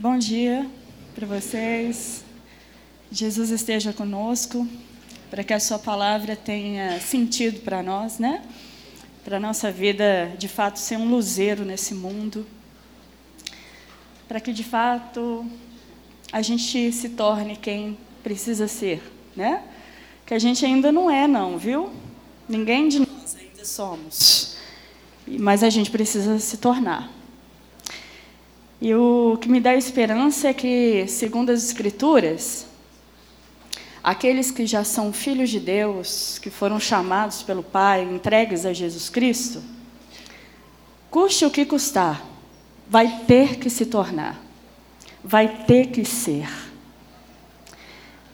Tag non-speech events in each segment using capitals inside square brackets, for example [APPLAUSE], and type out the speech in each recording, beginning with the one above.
Bom dia para vocês. Jesus esteja conosco, para que a Sua palavra tenha sentido para nós, né? Para a nossa vida, de fato, ser um luzeiro nesse mundo. Para que, de fato, a gente se torne quem precisa ser, né? Que a gente ainda não é, não, viu? Ninguém de nós ainda somos. Mas a gente precisa se tornar. E o que me dá esperança é que, segundo as Escrituras, aqueles que já são filhos de Deus, que foram chamados pelo Pai, entregues a Jesus Cristo, custe o que custar, vai ter que se tornar, vai ter que ser.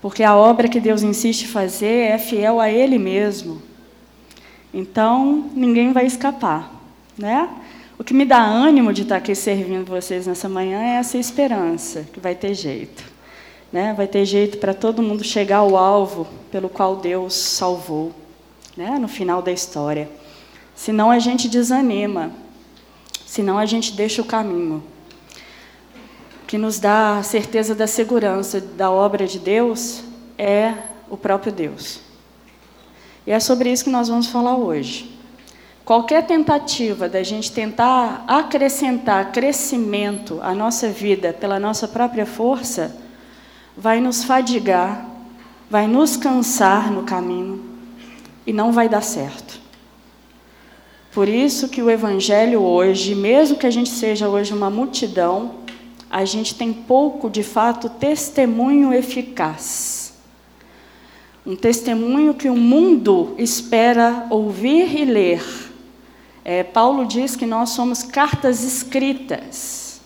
Porque a obra que Deus insiste em fazer é fiel a Ele mesmo. Então, ninguém vai escapar, né? O que me dá ânimo de estar aqui servindo vocês nessa manhã é essa esperança, que vai ter jeito. Né? Vai ter jeito para todo mundo chegar ao alvo pelo qual Deus salvou, né? no final da história. Senão a gente desanima, senão a gente deixa o caminho. O que nos dá a certeza da segurança da obra de Deus é o próprio Deus. E é sobre isso que nós vamos falar hoje. Qualquer tentativa da gente tentar acrescentar crescimento à nossa vida pela nossa própria força vai nos fadigar, vai nos cansar no caminho e não vai dar certo. Por isso que o evangelho hoje, mesmo que a gente seja hoje uma multidão, a gente tem pouco, de fato, testemunho eficaz. Um testemunho que o mundo espera ouvir e ler é, Paulo diz que nós somos cartas escritas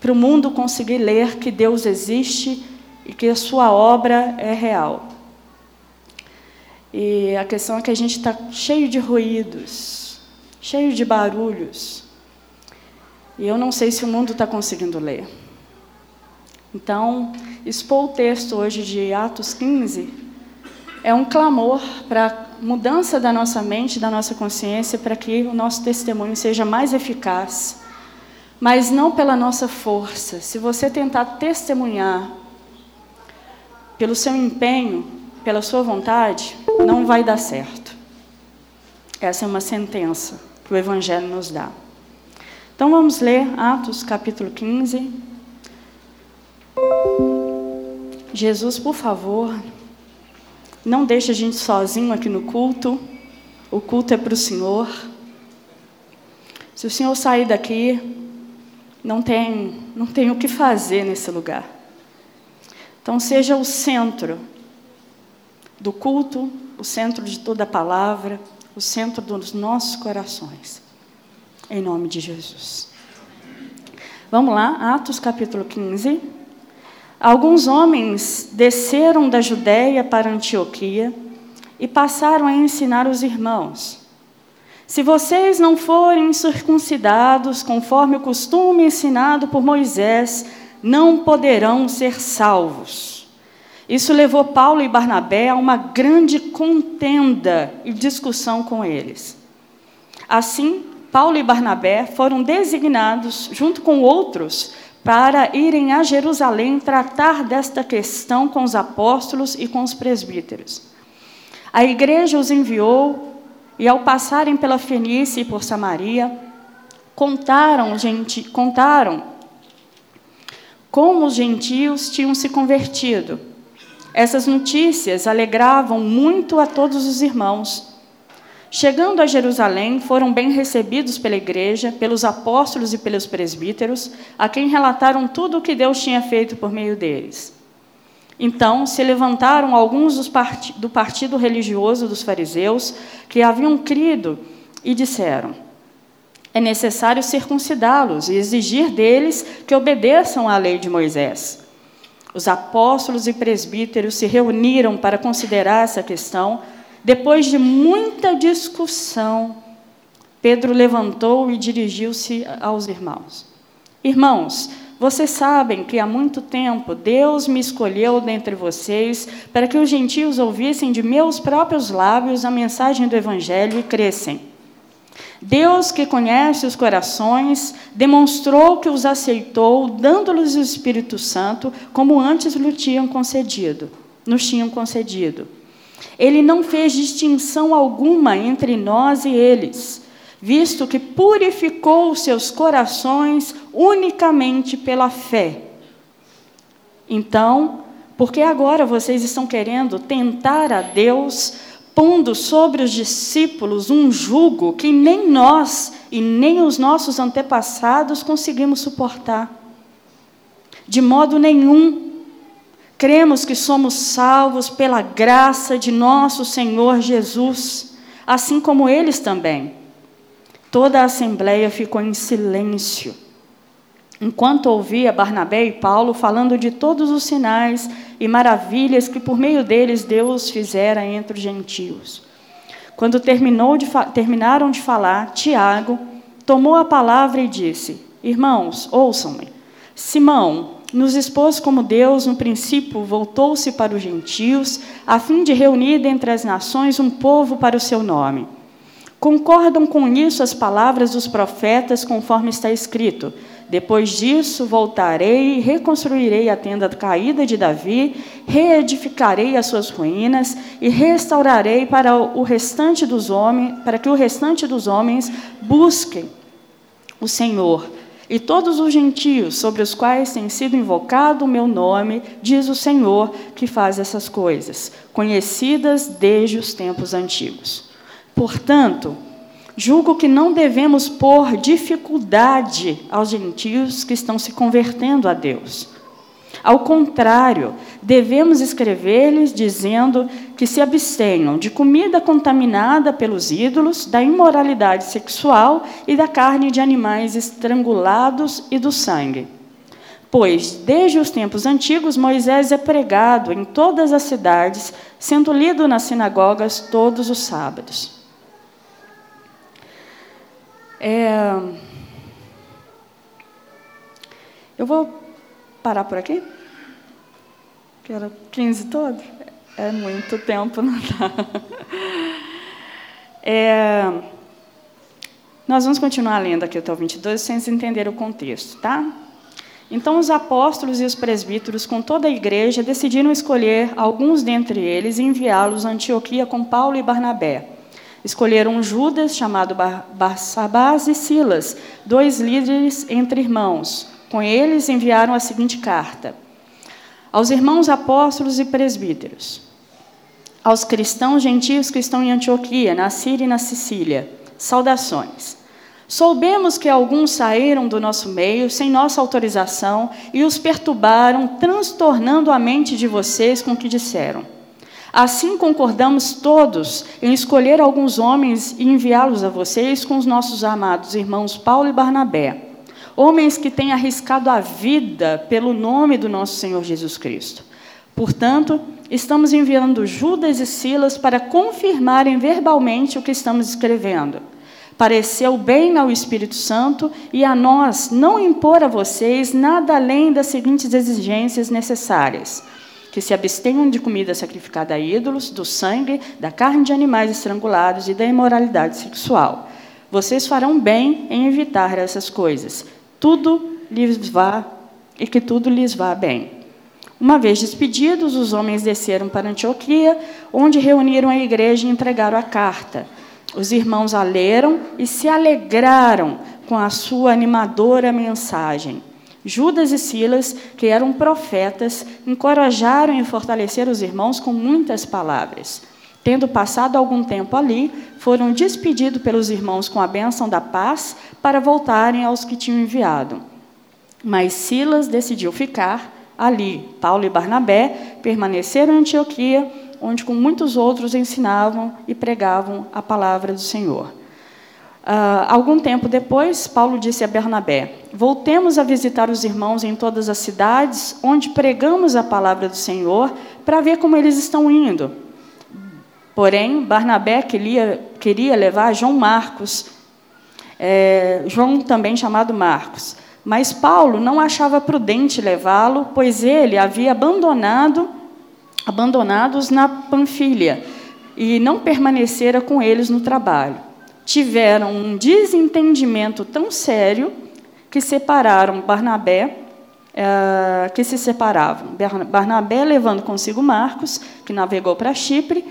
para o mundo conseguir ler que Deus existe e que a sua obra é real. E a questão é que a gente está cheio de ruídos, cheio de barulhos. E eu não sei se o mundo está conseguindo ler. Então, expor o texto hoje de Atos 15 é um clamor para mudança da nossa mente, da nossa consciência, para que o nosso testemunho seja mais eficaz, mas não pela nossa força. Se você tentar testemunhar pelo seu empenho, pela sua vontade, não vai dar certo. Essa é uma sentença que o Evangelho nos dá. Então vamos ler Atos capítulo 15. Jesus, por favor, não deixe a gente sozinho aqui no culto. O culto é para o Senhor. Se o Senhor sair daqui, não tem, não tem o que fazer nesse lugar. Então, seja o centro do culto, o centro de toda a palavra, o centro dos nossos corações. Em nome de Jesus. Vamos lá, Atos capítulo 15. Alguns homens desceram da Judéia para Antioquia e passaram a ensinar os irmãos: Se vocês não forem circuncidados conforme o costume ensinado por Moisés, não poderão ser salvos. Isso levou Paulo e Barnabé a uma grande contenda e discussão com eles. Assim, Paulo e Barnabé foram designados, junto com outros, para irem a Jerusalém tratar desta questão com os apóstolos e com os presbíteros. A igreja os enviou e, ao passarem pela Fenícia e por Samaria, contaram, gente, contaram como os gentios tinham se convertido. Essas notícias alegravam muito a todos os irmãos. Chegando a Jerusalém, foram bem recebidos pela igreja, pelos apóstolos e pelos presbíteros, a quem relataram tudo o que Deus tinha feito por meio deles. Então se levantaram alguns part... do partido religioso dos fariseus, que haviam crido, e disseram: É necessário circuncidá-los e exigir deles que obedeçam à lei de Moisés. Os apóstolos e presbíteros se reuniram para considerar essa questão depois de muita discussão, Pedro levantou e dirigiu-se aos irmãos. Irmãos, vocês sabem que há muito tempo Deus me escolheu dentre vocês para que os gentios ouvissem de meus próprios lábios a mensagem do Evangelho e crescem. Deus, que conhece os corações, demonstrou que os aceitou, dando-lhes o Espírito Santo, como antes lhe tinham concedido, nos tinham concedido. Ele não fez distinção alguma entre nós e eles, visto que purificou seus corações unicamente pela fé. Então, por que agora vocês estão querendo tentar a Deus pondo sobre os discípulos um jugo que nem nós e nem os nossos antepassados conseguimos suportar. De modo nenhum. Cremos que somos salvos pela graça de nosso Senhor Jesus, assim como eles também. Toda a assembleia ficou em silêncio enquanto ouvia Barnabé e Paulo falando de todos os sinais e maravilhas que por meio deles Deus fizera entre os gentios. Quando de terminaram de falar, Tiago tomou a palavra e disse: Irmãos, ouçam-me. Simão nos expôs como Deus, no princípio, voltou-se para os gentios, a fim de reunir dentre as nações um povo para o seu nome. Concordam com isso as palavras dos profetas, conforme está escrito: depois disso, voltarei e reconstruirei a tenda caída de Davi, reedificarei as suas ruínas e restaurarei para o restante dos homens, para que o restante dos homens busquem o Senhor. E todos os gentios sobre os quais tem sido invocado o meu nome, diz o Senhor que faz essas coisas, conhecidas desde os tempos antigos. Portanto, Julgo que não devemos pôr dificuldade aos gentios que estão se convertendo a Deus. Ao contrário, devemos escrever-lhes dizendo que se abstenham de comida contaminada pelos ídolos, da imoralidade sexual e da carne de animais estrangulados e do sangue. Pois, desde os tempos antigos, Moisés é pregado em todas as cidades, sendo lido nas sinagogas todos os sábados. É... Eu vou parar por aqui? Que era 15 todo? É muito tempo, não dá. [LAUGHS] É... Nós vamos continuar lendo aqui até o 22, sem entender o contexto, tá? Então, os apóstolos e os presbíteros, com toda a igreja, decidiram escolher alguns dentre eles e enviá-los a Antioquia com Paulo e Barnabé Escolheram Judas, chamado Barsabás, e Silas, dois líderes entre irmãos. Com eles enviaram a seguinte carta: Aos irmãos apóstolos e presbíteros, aos cristãos gentios que estão em Antioquia, na Síria e na Sicília, saudações. Soubemos que alguns saíram do nosso meio sem nossa autorização e os perturbaram, transtornando a mente de vocês com o que disseram. Assim concordamos todos em escolher alguns homens e enviá-los a vocês com os nossos amados irmãos Paulo e Barnabé, homens que têm arriscado a vida pelo nome do nosso Senhor Jesus Cristo. Portanto, estamos enviando Judas e Silas para confirmarem verbalmente o que estamos escrevendo. Pareceu bem ao Espírito Santo e a nós não impor a vocês nada além das seguintes exigências necessárias que se abstenham de comida sacrificada a ídolos, do sangue, da carne de animais estrangulados e da imoralidade sexual. Vocês farão bem em evitar essas coisas. Tudo lhes vá e que tudo lhes vá bem. Uma vez despedidos, os homens desceram para Antioquia, onde reuniram a igreja e entregaram a carta. Os irmãos a leram e se alegraram com a sua animadora mensagem. Judas e Silas, que eram profetas, encorajaram e fortaleceram os irmãos com muitas palavras. Tendo passado algum tempo ali, foram despedidos pelos irmãos com a bênção da paz para voltarem aos que tinham enviado. Mas Silas decidiu ficar ali. Paulo e Barnabé permaneceram em Antioquia, onde com muitos outros ensinavam e pregavam a palavra do Senhor. Uh, algum tempo depois, Paulo disse a Bernabé: Voltemos a visitar os irmãos em todas as cidades onde pregamos a palavra do Senhor, para ver como eles estão indo. Porém, Barnabé queria, queria levar João Marcos, é, João também chamado Marcos. Mas Paulo não achava prudente levá-lo, pois ele havia abandonado, abandonados na Panfilha e não permanecera com eles no trabalho. tiveram um desentendimento tão sério que separaram Barnabé, uh, que se separavam. Barnabé levando consigo Marcos, que navegou para Chipre,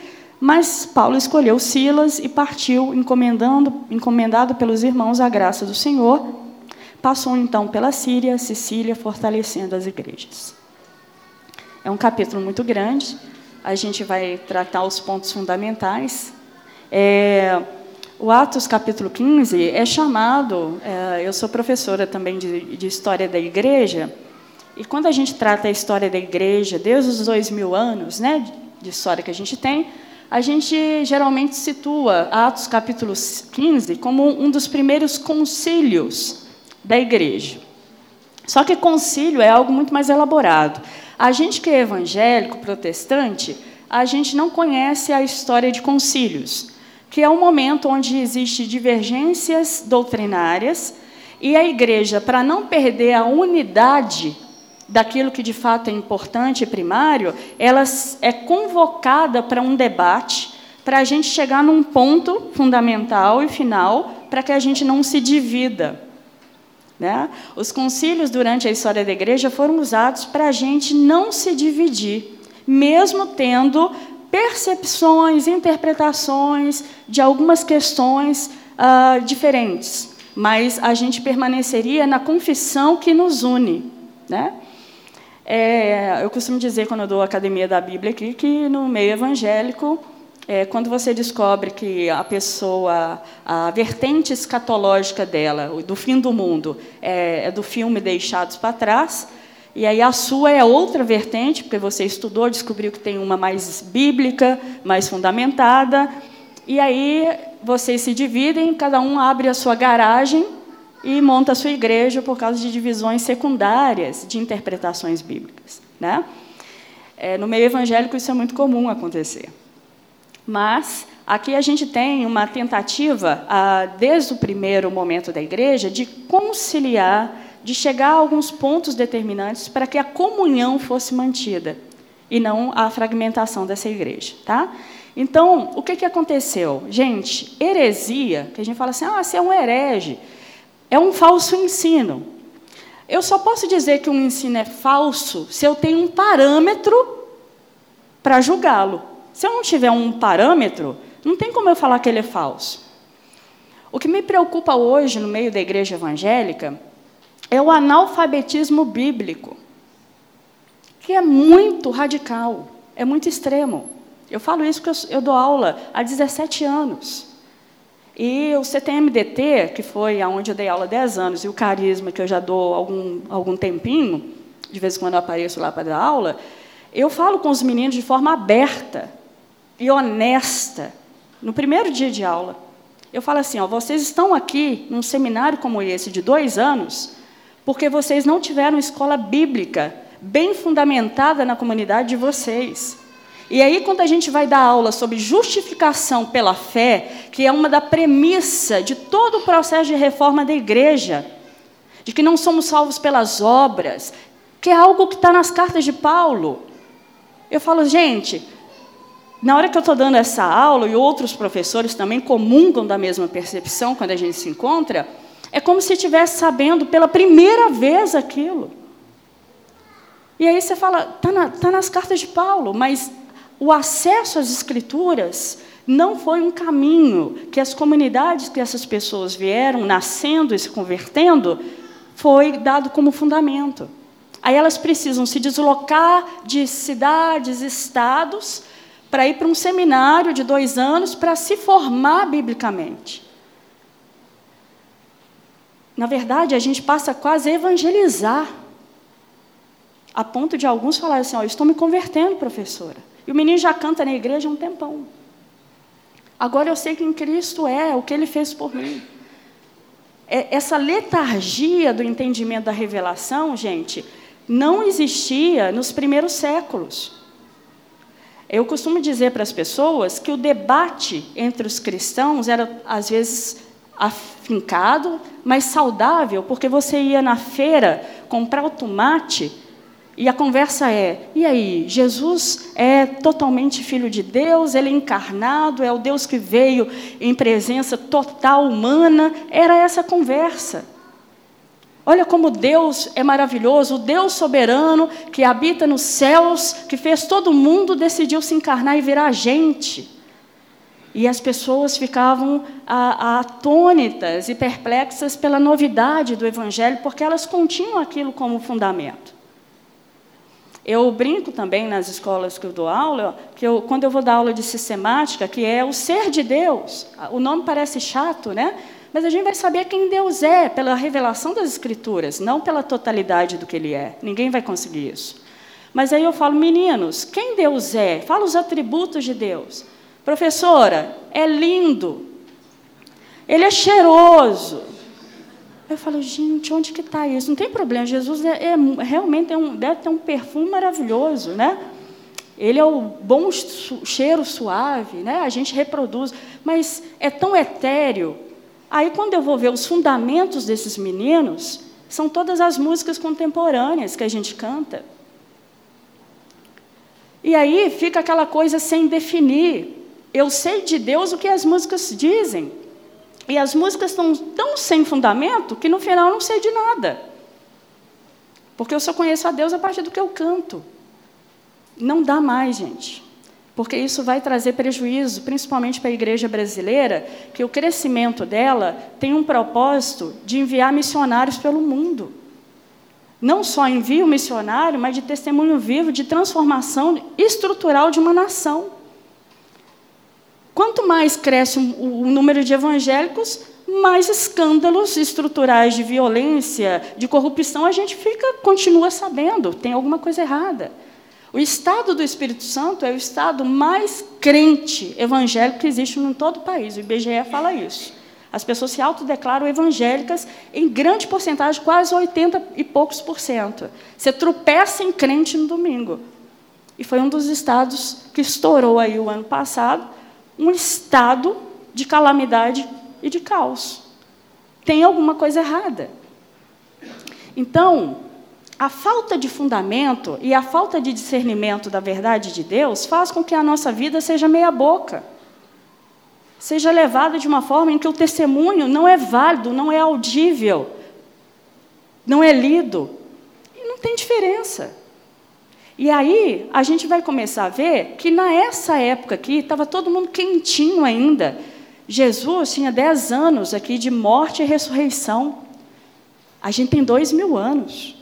mas Paulo escolheu Silas e partiu, encomendando, encomendado pelos irmãos a graça do Senhor. Passou então pela Síria, Sicília, fortalecendo as igrejas. É um capítulo muito grande, a gente vai tratar os pontos fundamentais. É, o Atos capítulo 15 é chamado, é, eu sou professora também de, de, História da Igreja, e quando a gente trata a história da Igreja, desde os dois mil anos né, de história que a gente tem, a gente geralmente situa Atos capítulo 15 como um dos primeiros concílios da Igreja. Só que concílio é algo muito mais elaborado. A gente que é evangélico, protestante, a gente não conhece a história de concílios, que é um momento onde existe divergências doutrinárias e a igreja, para não perder a unidade daquilo que de fato é importante e primário, ela é convocada para um debate, para a gente chegar num ponto fundamental e final, para que a gente não se divida. Né? Os concílios durante a história da igreja foram usados para a gente não se dividir, mesmo tendo percepções, interpretações de algumas questões uh, diferentes, mas a gente permaneceria na confissão que nos une. Né? É, eu costumo dizer, quando eu dou academia da Bíblia aqui, que no meio evangélico é, quando você descobre que a pessoa, a vertente escatológica dela, do fim do mundo, é, é do filme Deixados para Trás, e aí a sua é outra vertente, porque você estudou, descobriu que tem uma mais bíblica, mais fundamentada, e aí vocês se dividem, cada um abre a sua garagem e monta a sua igreja por causa de divisões secundárias de interpretações bíblicas. Né? É, no meio evangélico isso é muito comum acontecer. Mas aqui a gente tem uma tentativa, ah, desde o primeiro momento da igreja, de conciliar, de chegar a alguns pontos determinantes para que a comunhão fosse mantida e não a fragmentação dessa igreja. Tá? Então, o que, que aconteceu? Gente, heresia, que a gente fala assim, ah, você é um herege, é um falso ensino. Eu só posso dizer que um ensino é falso se eu tenho um parâmetro para julgá-lo. Se eu não tiver um parâmetro, não tem como eu falar que ele é falso. O que me preocupa hoje no meio da igreja evangélica é o analfabetismo bíblico, que é muito radical, é muito extremo. Eu falo isso porque eu, dou aula há 17 anos. E o CTMDT, que foi aonde eu dei aula há 10 anos, e o Carisma, que eu já dou algum, algum tempinho, de vez em quando eu apareço lá para dar aula, eu falo com os meninos de forma aberta e honesta no primeiro dia de aula. Eu falo assim: ó, vocês estão aqui num seminário como esse de dois anos porque vocês não tiveram escola bíblica bem fundamentada na comunidade de vocês. E aí, quando a gente vai dar aula sobre justificação pela fé, que é uma da premissa de todo o processo de reforma da igreja, de que não somos salvos pelas obras, que é algo que está nas cartas de Paulo, eu falo, gente, na hora que eu estou dando essa aula, e outros professores também comungam da mesma percepção quando a gente se encontra, é como se estivesse sabendo pela primeira vez aquilo. E aí você fala, está na, tá nas cartas de Paulo, mas o acesso às escrituras não foi um caminho que as comunidades que essas pessoas vieram nascendo e se convertendo foi dado como fundamento. Aí elas precisam se deslocar de cidades, estados, para ir para um seminário de dois anos para se formar biblicamente. Na verdade, a gente passa quase a evangelizar, a ponto de alguns falarem assim: oh, estou me convertendo, professora. E o menino já canta na igreja um tempão. Agora eu sei quem Cristo é, o que ele fez por mim. É, essa letargia do entendimento da revelação, gente, não existia nos primeiros séculos. Eu costumo dizer para as pessoas que o debate entre os cristãos era, às vezes, afincado, mas saudável, porque você ia na feira comprar o tomate E a conversa é: e aí, Jesus é totalmente filho de Deus, ele é encarnado, é o Deus que veio em presença total humana? Era essa conversa. Olha como Deus é maravilhoso, o Deus soberano que habita nos céus, que fez todo mundo, decidiu se encarnar e virar gente. E as pessoas ficavam atônitas e perplexas pela novidade do Evangelho, porque elas continham aquilo como fundamento. Eu brinco também nas escolas que eu dou aula, que eu, quando eu vou dar aula de sistemática, que é o ser de Deus. O nome parece chato, né? Mas a gente vai saber quem Deus é pela revelação das Escrituras, não pela totalidade do que Ele é. Ninguém vai conseguir isso. Mas aí eu falo, meninos, quem Deus é? Fala os atributos de Deus. Professora, é lindo. Ele é cheiroso. Eu falo, gente, onde que está isso? Não tem problema, Jesus é, é realmente é um, deve ter um perfume maravilhoso, né? Ele é o bom cheiro suave, né? A gente reproduz, mas é tão etéreo Aí, quando eu vou ver os fundamentos desses meninos, são todas as músicas contemporâneas que a gente canta. E aí fica aquela coisa sem definir. Eu sei de Deus o que as músicas dizem. E as músicas estão tão sem fundamento que no final eu não sei de nada. Porque eu só conheço a Deus a partir do que eu canto. Não dá mais, gente porque isso vai trazer prejuízo, principalmente para a igreja brasileira, que o crescimento dela tem um propósito de enviar missionários pelo mundo. Não só envio missionário, mas de testemunho vivo de transformação estrutural de uma nação. Quanto mais cresce o número de evangélicos, mais escândalos estruturais de violência, de corrupção a gente fica continua sabendo, tem alguma coisa errada. O estado do Espírito Santo é o estado mais crente evangélico que existe em todo o país. O IBGE fala isso. As pessoas se autodeclaram evangélicas em grande porcentagem, quase 80 e poucos por cento. Você tropeça em crente no domingo. E foi um dos estados que estourou aí o ano passado, um estado de calamidade e de caos. Tem alguma coisa errada. Então, a falta de fundamento e a falta de discernimento da verdade de Deus faz com que a nossa vida seja meia-boca. Seja levada de uma forma em que o testemunho não é válido, não é audível, não é lido. E não tem diferença. E aí, a gente vai começar a ver que nessa época aqui, estava todo mundo quentinho ainda. Jesus tinha dez anos aqui de morte e ressurreição. A gente tem dois mil anos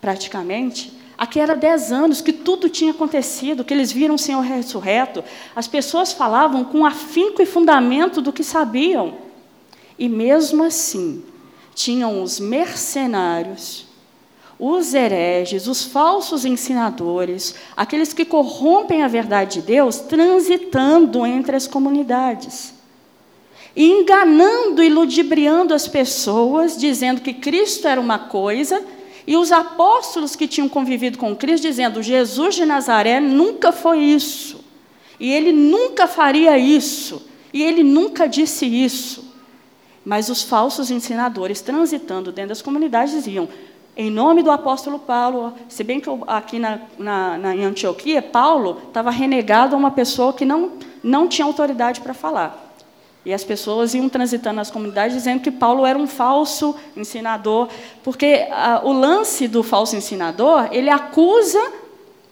praticamente, aqui era dez anos que tudo tinha acontecido, que eles viram o Senhor ressurreto. As pessoas falavam com afinco e fundamento do que sabiam. E mesmo assim, tinham os mercenários, os hereges, os falsos ensinadores, aqueles que corrompem a verdade de Deus, transitando entre as comunidades. Enganando e ludibriando as pessoas, dizendo que Cristo era uma coisa e os apóstolos que tinham convivido com Cristo, dizendo: Jesus de Nazaré nunca foi isso, e ele nunca faria isso, e ele nunca disse isso. Mas os falsos ensinadores, transitando dentro das comunidades, diziam: em nome do apóstolo Paulo, se bem que aqui na, na, na em Antioquia, Paulo estava renegado a uma pessoa que não, não tinha autoridade para falar. E as pessoas iam transitando nas comunidades dizendo que Paulo era um falso ensinador, porque ah, o lance do falso ensinador, ele acusa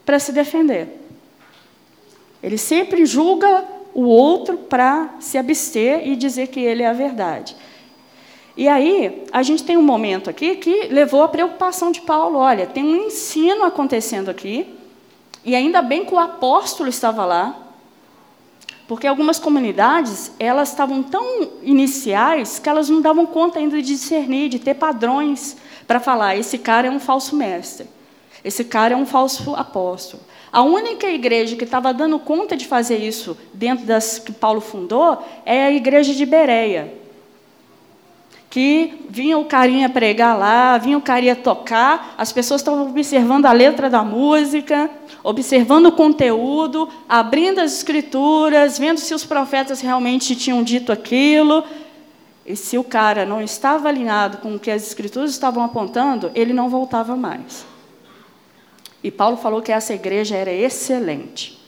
para se defender. Ele sempre julga o outro para se abster e dizer que ele é a verdade. E aí, a gente tem um momento aqui que levou a preocupação de Paulo. Olha, tem um ensino acontecendo aqui, e ainda bem que o apóstolo estava lá, porque algumas comunidades, elas estavam tão iniciais que elas não davam conta ainda de discernir, de ter padrões para falar, esse cara é um falso mestre, esse cara é um falso apóstolo. A única igreja que estava dando conta de fazer isso dentro das que Paulo fundou é a igreja de Bereia. Que vinha o carinha pregar lá, vinha o carinha tocar, as pessoas estavam observando a letra da música, observando o conteúdo, abrindo as escrituras, vendo se os profetas realmente tinham dito aquilo. E se o cara não estava alinhado com o que as escrituras estavam apontando, ele não voltava mais. E Paulo falou que essa igreja era excelente.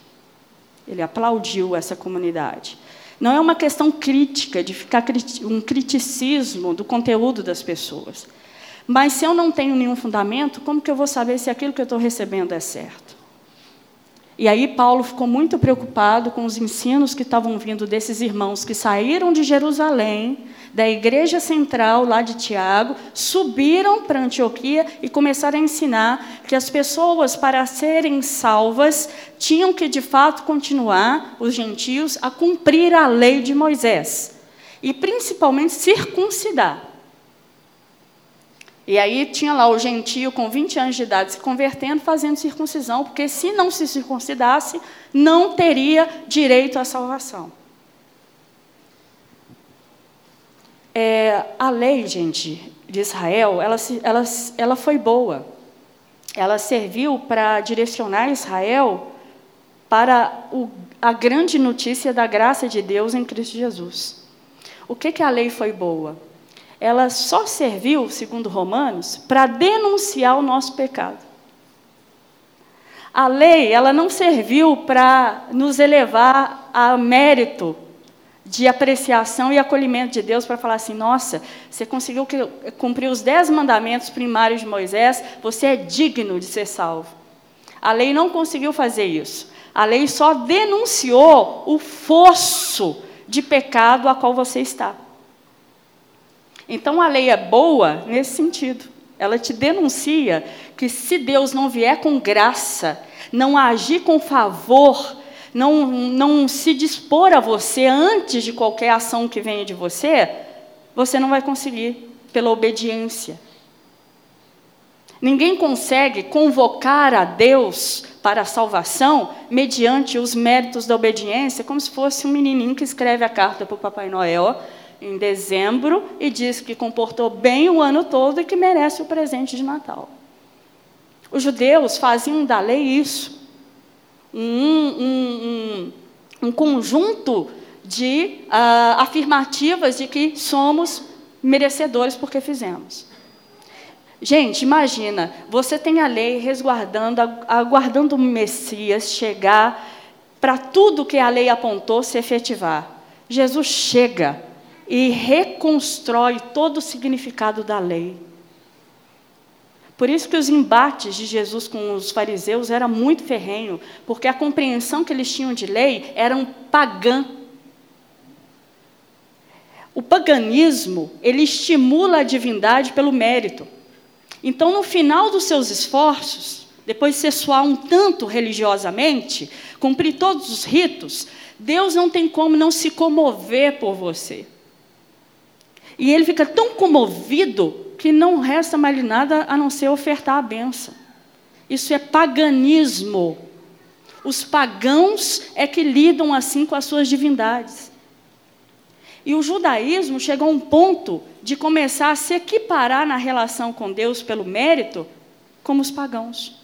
Ele aplaudiu essa comunidade. Não é uma questão crítica, de ficar um criticismo do conteúdo das pessoas. Mas se eu não tenho nenhum fundamento, como que eu vou saber se aquilo que eu estou recebendo é certo? E aí Paulo ficou muito preocupado com os ensinos que estavam vindo desses irmãos que saíram de Jerusalém, da igreja central lá de Tiago, subiram para Antioquia e começaram a ensinar que as pessoas, para serem salvas, tinham que de fato continuar, os gentios, a cumprir a lei de Moisés. E principalmente circuncidar. E aí tinha lá o gentio com 20 anos de idade se convertendo, fazendo circuncisão, porque se não se circuncidasse, não teria direito à salvação. É, a lei, gente, de Israel, ela, ela, ela foi boa. Ela serviu para direcionar Israel para o, a grande notícia da graça de Deus em Cristo Jesus. O que, que a lei foi boa? Ela só serviu, segundo Romanos, para denunciar o nosso pecado. A lei, ela não serviu para nos elevar a mérito de apreciação e acolhimento de Deus para falar assim: nossa, você conseguiu cumprir os dez mandamentos primários de Moisés, você é digno de ser salvo. A lei não conseguiu fazer isso. A lei só denunciou o fosso de pecado a qual você está. Então a lei é boa nesse sentido. Ela te denuncia que se Deus não vier com graça, não agir com favor, não, não se dispor a você antes de qualquer ação que venha de você, você não vai conseguir pela obediência. Ninguém consegue convocar a Deus para a salvação mediante os méritos da obediência, como se fosse um menininho que escreve a carta para o Papai Noel em dezembro e diz que comportou bem o ano todo e que merece o presente de Natal. Os judeus faziam da lei isso, um, um, um, um conjunto de uh, afirmativas de que somos merecedores porque fizemos. Gente, imagina, você tem a lei resguardando, aguardando o Messias chegar para tudo que a lei apontou se efetivar. Jesus chega e reconstrói todo o significado da lei. Por isso que os embates de Jesus com os fariseus era muito ferrenho, porque a compreensão que eles tinham de lei era um pagã. O paganismo, ele estimula a divindade pelo mérito. Então, no final dos seus esforços, depois de ser suar um tanto religiosamente, cumprir todos os ritos, Deus não tem como não se comover por você. E ele fica tão comovido que não resta mais nada a não ser ofertar a benção. Isso é paganismo. Os pagãos é que lidam assim com as suas divindades. E o judaísmo chegou a um ponto de começar a se equiparar na relação com Deus pelo mérito como os pagãos.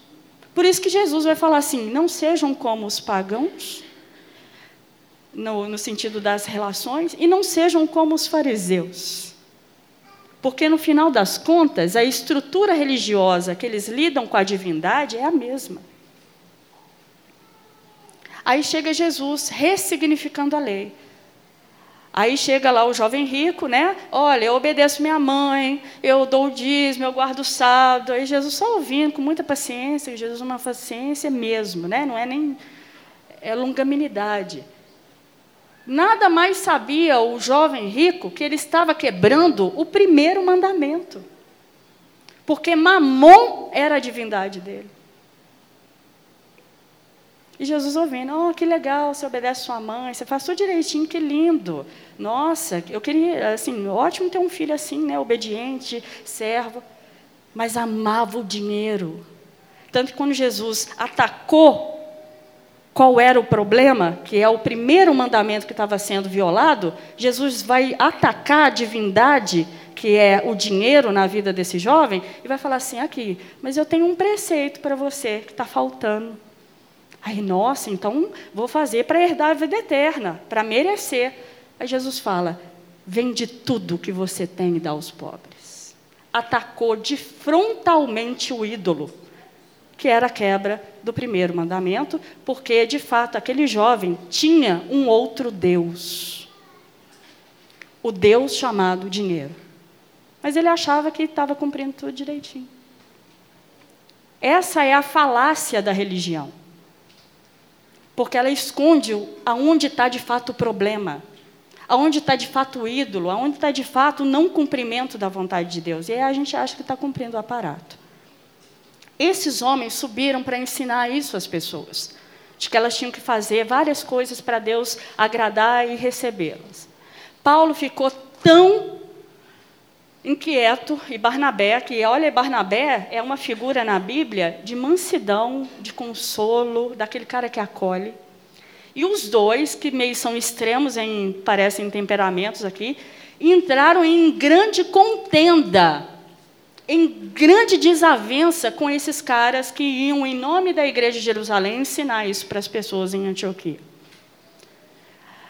Por isso que Jesus vai falar assim: não sejam como os pagãos, no, no sentido das relações, e não sejam como os fariseus. Porque, no final das contas, a estrutura religiosa que eles lidam com a divindade é a mesma. Aí chega Jesus ressignificando a lei. Aí chega lá o jovem rico, né? Olha, eu obedeço minha mãe, eu dou o dízimo, eu guardo o sábado. Aí Jesus só ouvindo, com muita paciência, Jesus uma paciência mesmo, né? Não é nem é longanimidade. Nada mais sabia o jovem rico que ele estava quebrando o primeiro mandamento. Porque Mamon era a divindade dele. E Jesus ouvindo, oh, que legal, você obedece sua mãe, você faz tudo direitinho, que lindo. Nossa, eu queria, assim, ótimo ter um filho assim, né, obediente, servo. Mas amava o dinheiro. Tanto que quando Jesus atacou qual era o problema, que é o primeiro mandamento que estava sendo violado, Jesus vai atacar a divindade, que é o dinheiro na vida desse jovem, e vai falar assim: aqui, mas eu tenho um preceito para você que está faltando. Aí, nossa, então vou fazer para herdar a vida eterna, para merecer. Aí Jesus fala: vende tudo que você tem e dá aos pobres. Atacou de frontalmente o ídolo que era a quebra do primeiro mandamento, porque, de fato, aquele jovem tinha um outro Deus. O Deus chamado dinheiro. Mas ele achava que estava cumprindo tudo direitinho. Essa é a falácia da religião. Porque ela esconde aonde está de fato o problema, aonde está de fato o ídolo, aonde está de fato o não cumprimento da vontade de Deus. E aí a gente acha que está cumprindo o aparato. Esses homens subiram para ensinar isso às pessoas, de que elas tinham que fazer várias coisas para Deus agradar e recebê-las. Paulo ficou tão inquieto e Barnabé, que olha, Barnabé é uma figura na Bíblia de mansidão, de consolo, daquele cara que acolhe. E os dois, que meio são extremos em parecem temperamentos aqui, entraram em grande contenda em grande desavença com esses caras que iam, em nome da igreja de Jerusalém, ensinar isso para as pessoas em Antioquia.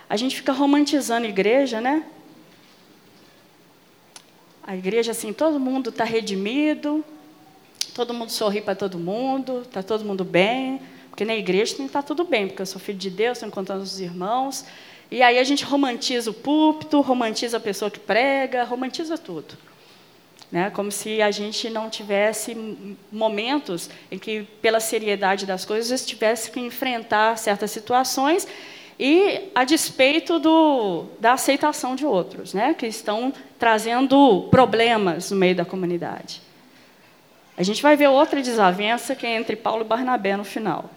A gente fica romantizando a igreja, né? A igreja, assim, todo mundo está redimido, todo mundo sorri para todo mundo, está todo mundo bem, porque na igreja tem que estar tá tudo bem, porque eu sou filho de Deus, estou encontrando os irmãos. E aí a gente romantiza o púlpito, romantiza a pessoa que prega, romantiza tudo. Né? Como se a gente não tivesse momentos em que, pela seriedade das coisas, tivesse que enfrentar certas situações e a despeito do, da aceitação de outros, né? que estão trazendo problemas no meio da comunidade. A gente vai ver outra desavença que é entre Paulo e Barnabé no final.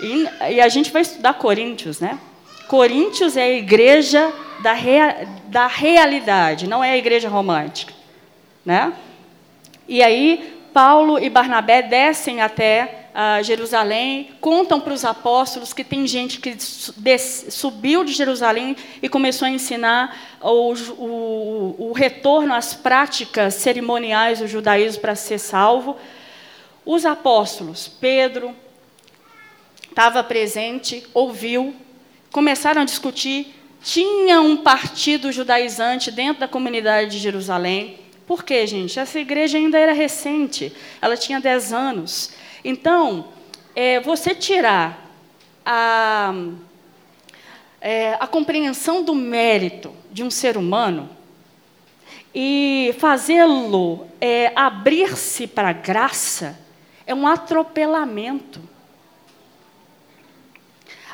E, e a gente vai estudar Coríntios, né? Coríntios é a igreja da, rea, da realidade, não é a igreja romântica. Né? E aí, Paulo e Barnabé descem até uh, Jerusalém, contam para os apóstolos que tem gente que subiu de Jerusalém e começou a ensinar o, o, o retorno às práticas cerimoniais do judaísmo para ser salvo. Os apóstolos, Pedro, estava presente, ouviu, começaram a discutir. Tinha um partido judaizante dentro da comunidade de Jerusalém. Por quê, gente? Essa igreja ainda era recente, ela tinha 10 anos. Então, é, você tirar a, é, a compreensão do mérito de um ser humano e fazê-lo é, abrir-se para a graça é um atropelamento.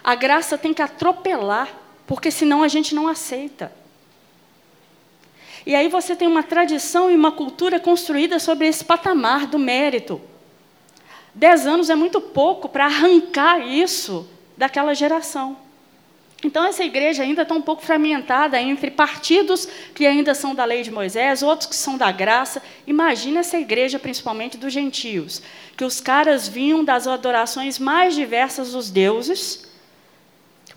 A graça tem que atropelar, porque senão a gente não aceita. E aí você tem uma tradição e uma cultura construída sobre esse patamar do mérito. Dez anos é muito pouco para arrancar isso daquela geração. Então, essa igreja ainda está um pouco fragmentada entre partidos que ainda são da lei de Moisés, outros que são da graça. Imagina essa igreja, principalmente dos gentios, que os caras vinham das adorações mais diversas dos deuses,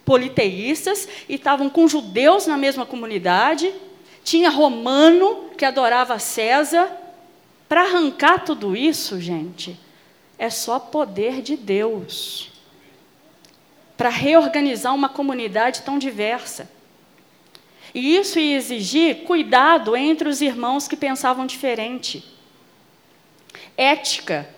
politeístas e estavam com judeus na mesma comunidade, tinha romano que adorava César. Para arrancar tudo isso, gente, é só poder de Deus. Para reorganizar uma comunidade tão diversa. E isso ia exigir cuidado entre os irmãos que pensavam diferente. Ética,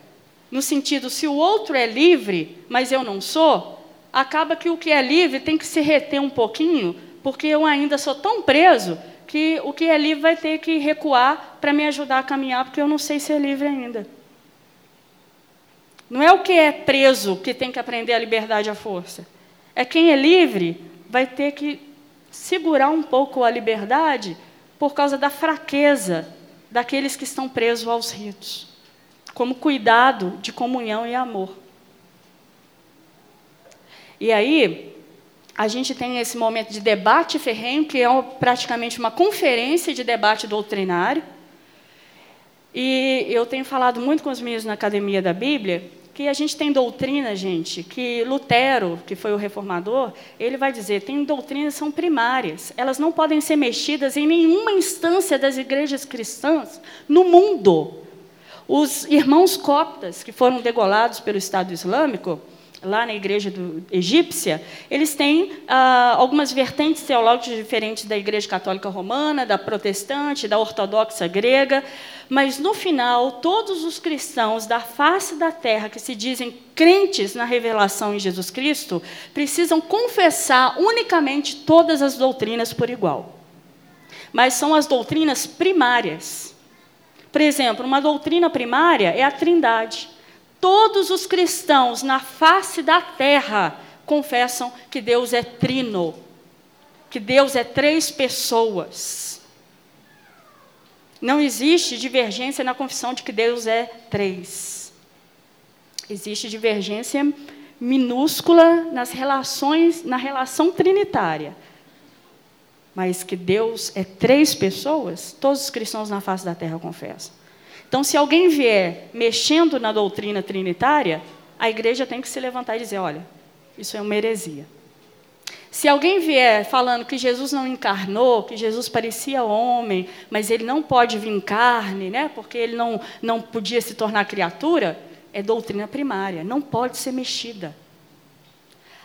no sentido, se o outro é livre, mas eu não sou, acaba que o que é livre tem que se reter um pouquinho, porque eu ainda sou tão preso que o que é livre vai ter que recuar para me ajudar a caminhar, porque eu não sei ser livre ainda. Não é o que é preso que tem que aprender a liberdade à força. É quem é livre vai ter que segurar um pouco a liberdade por causa da fraqueza daqueles que estão presos aos ritos, como cuidado de comunhão e amor. E aí, a gente tem esse momento de debate ferrenho, que é praticamente uma conferência de debate doutrinário. E eu tenho falado muito com os meninos na Academia da Bíblia que a gente tem doutrina, gente, que Lutero, que foi o reformador, ele vai dizer, tem doutrinas que são primárias, elas não podem ser mexidas em nenhuma instância das igrejas cristãs no mundo. Os irmãos coptas, que foram degolados pelo Estado Islâmico, lá na igreja do, egípcia, eles têm ah, algumas vertentes teológicas diferentes da igreja católica romana, da protestante, da ortodoxa grega, mas no final, todos os cristãos da face da terra que se dizem crentes na revelação em Jesus Cristo precisam confessar unicamente todas as doutrinas por igual. Mas são as doutrinas primárias. Por exemplo, uma doutrina primária é a Trindade. Todos os cristãos na face da terra confessam que Deus é trino, que Deus é três pessoas. Não existe divergência na confissão de que Deus é três. Existe divergência minúscula nas relações, na relação trinitária. Mas que Deus é três pessoas, todos os cristãos na face da terra confessam. Então, se alguém vier mexendo na doutrina trinitária, a igreja tem que se levantar e dizer: olha, isso é uma heresia. Se alguém vier falando que Jesus não encarnou, que Jesus parecia homem, mas ele não pode vir em carne, né, porque ele não, não podia se tornar criatura, é doutrina primária, não pode ser mexida.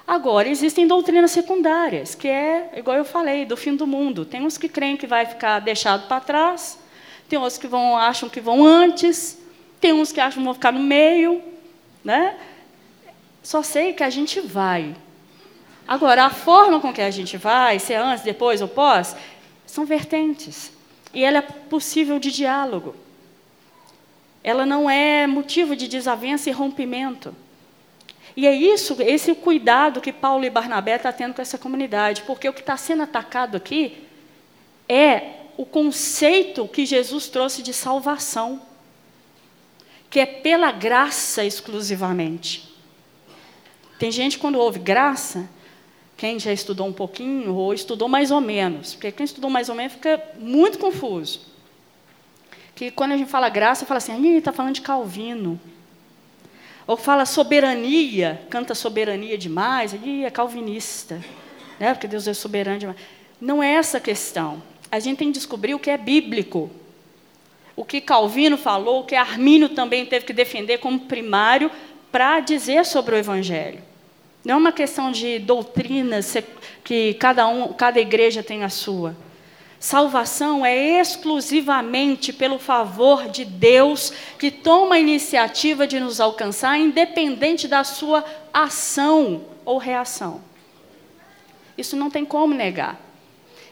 Agora, existem doutrinas secundárias, que é, igual eu falei, do fim do mundo. Tem uns que creem que vai ficar deixado para trás, tem outros que vão, acham que vão antes, tem uns que acham que vão ficar no meio. Né? Só sei que a gente vai. Agora, a forma com que a gente vai, se é antes, depois ou pós, são vertentes. E ela é possível de diálogo. Ela não é motivo de desavença e rompimento. E é isso, esse cuidado que Paulo e Barnabé estão tá tendo com essa comunidade, porque o que está sendo atacado aqui é o conceito que Jesus trouxe de salvação, que é pela graça exclusivamente. Tem gente quando ouve graça, quem já estudou um pouquinho ou estudou mais ou menos, porque quem estudou mais ou menos fica muito confuso. Que quando a gente fala graça, fala assim, está falando de Calvino. Ou fala soberania, canta soberania demais, aí é calvinista, né? porque Deus é soberano demais. Não é essa a questão a gente tem que descobrir o que é bíblico. O que Calvino falou, o que Armínio também teve que defender como primário para dizer sobre o Evangelho. Não é uma questão de doutrinas que cada, um, cada igreja tem a sua. Salvação é exclusivamente pelo favor de Deus que toma a iniciativa de nos alcançar, independente da sua ação ou reação. Isso não tem como negar.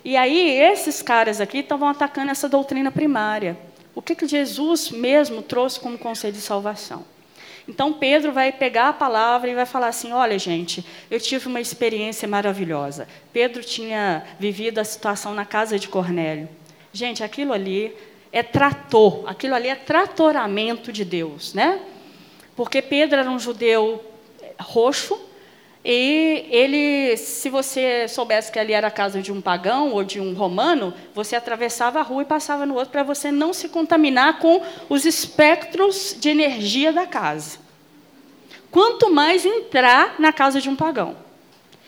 E aí, esses caras aqui estavam atacando essa doutrina primária. O que, que Jesus mesmo trouxe como conselho de salvação? Então, Pedro vai pegar a palavra e vai falar assim: olha, gente, eu tive uma experiência maravilhosa. Pedro tinha vivido a situação na casa de Cornélio. Gente, aquilo ali é trator, aquilo ali é tratoramento de Deus, né? Porque Pedro era um judeu roxo, e ele, se você soubesse que ali era a casa de um pagão ou de um romano, você atravessava a rua e passava no outro para você não se contaminar com os espectros de energia da casa. Quanto mais entrar na casa de um pagão.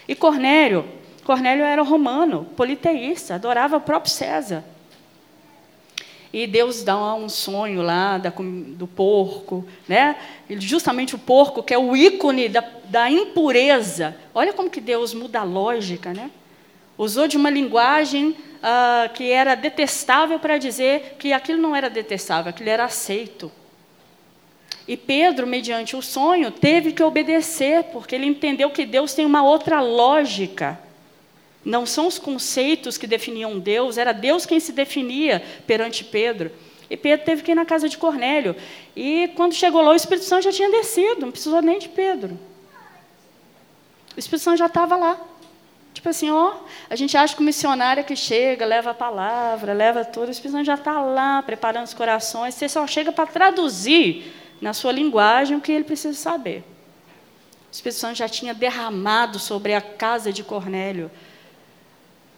E Cornélio, Cornélio era romano, politeísta, adorava o próprio César. E Deus dá um sonho lá da, do porco, né? justamente o porco, que é o ícone da, da impureza. Olha como que Deus muda a lógica, né? Usou de uma linguagem ah, que era detestável para dizer que aquilo não era detestável, aquilo era aceito. E Pedro, mediante o sonho, teve que obedecer, porque ele entendeu que Deus tem uma outra lógica. Não são os conceitos que definiam Deus, era Deus quem se definia perante Pedro. E Pedro teve que ir na casa de Cornélio. E quando chegou lá, o Espírito Santo já tinha descido, não precisou nem de Pedro. O Espírito Santo já estava lá. Tipo assim, ó, a gente acha que o missionário que chega, leva a palavra, leva tudo, o Espírito Santo já está lá, preparando os corações. Você só chega para traduzir na sua linguagem o que ele precisa saber. O Espírito Santo já tinha derramado sobre a casa de Cornélio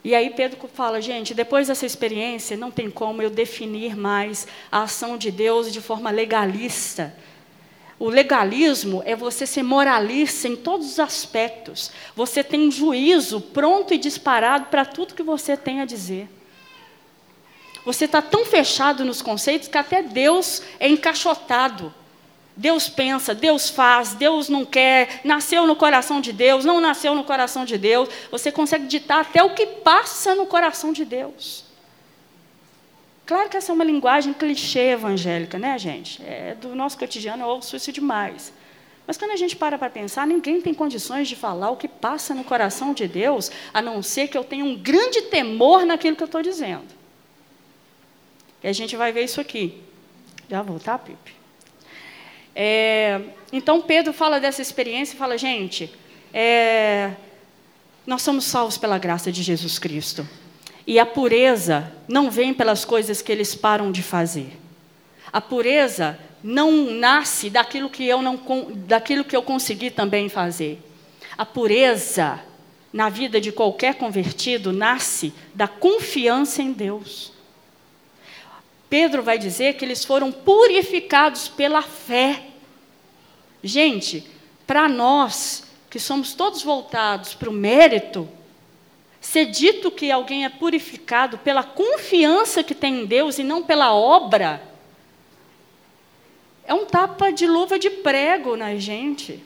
e aí Pedro fala, gente, depois dessa experiência, não tem como eu definir mais a ação de Deus de forma legalista. O legalismo é você ser moralista em todos os aspectos. Você tem um juízo pronto e disparado para tudo que você tem a dizer. Você está tão fechado nos conceitos que até Deus é encaixotado. Deus pensa, Deus faz, Deus não quer, nasceu no coração de Deus, não nasceu no coração de Deus. Você consegue ditar até o que passa no coração de Deus. Claro que essa é uma linguagem clichê evangélica, né, gente? É do nosso cotidiano, eu ouço isso demais. Mas quando a gente para para pensar, ninguém tem condições de falar o que passa no coração de Deus, a não ser que eu tenha um grande temor naquilo que eu estou dizendo. E a gente vai ver isso aqui. Já vou, tá, Pipe? É, então Pedro fala dessa experiência e fala, gente, é, nós somos salvos pela graça de Jesus Cristo. E a pureza não vem pelas coisas que eles param de fazer. A pureza não nasce daquilo que eu não daquilo que eu consegui também fazer. A pureza na vida de qualquer convertido nasce da confiança em Deus. Pedro vai dizer que eles foram purificados pela fé. Gente, para nós, que somos todos voltados para o mérito, ser dito que alguém é purificado pela confiança que tem em Deus e não pela obra, é um tapa de luva de prego na gente.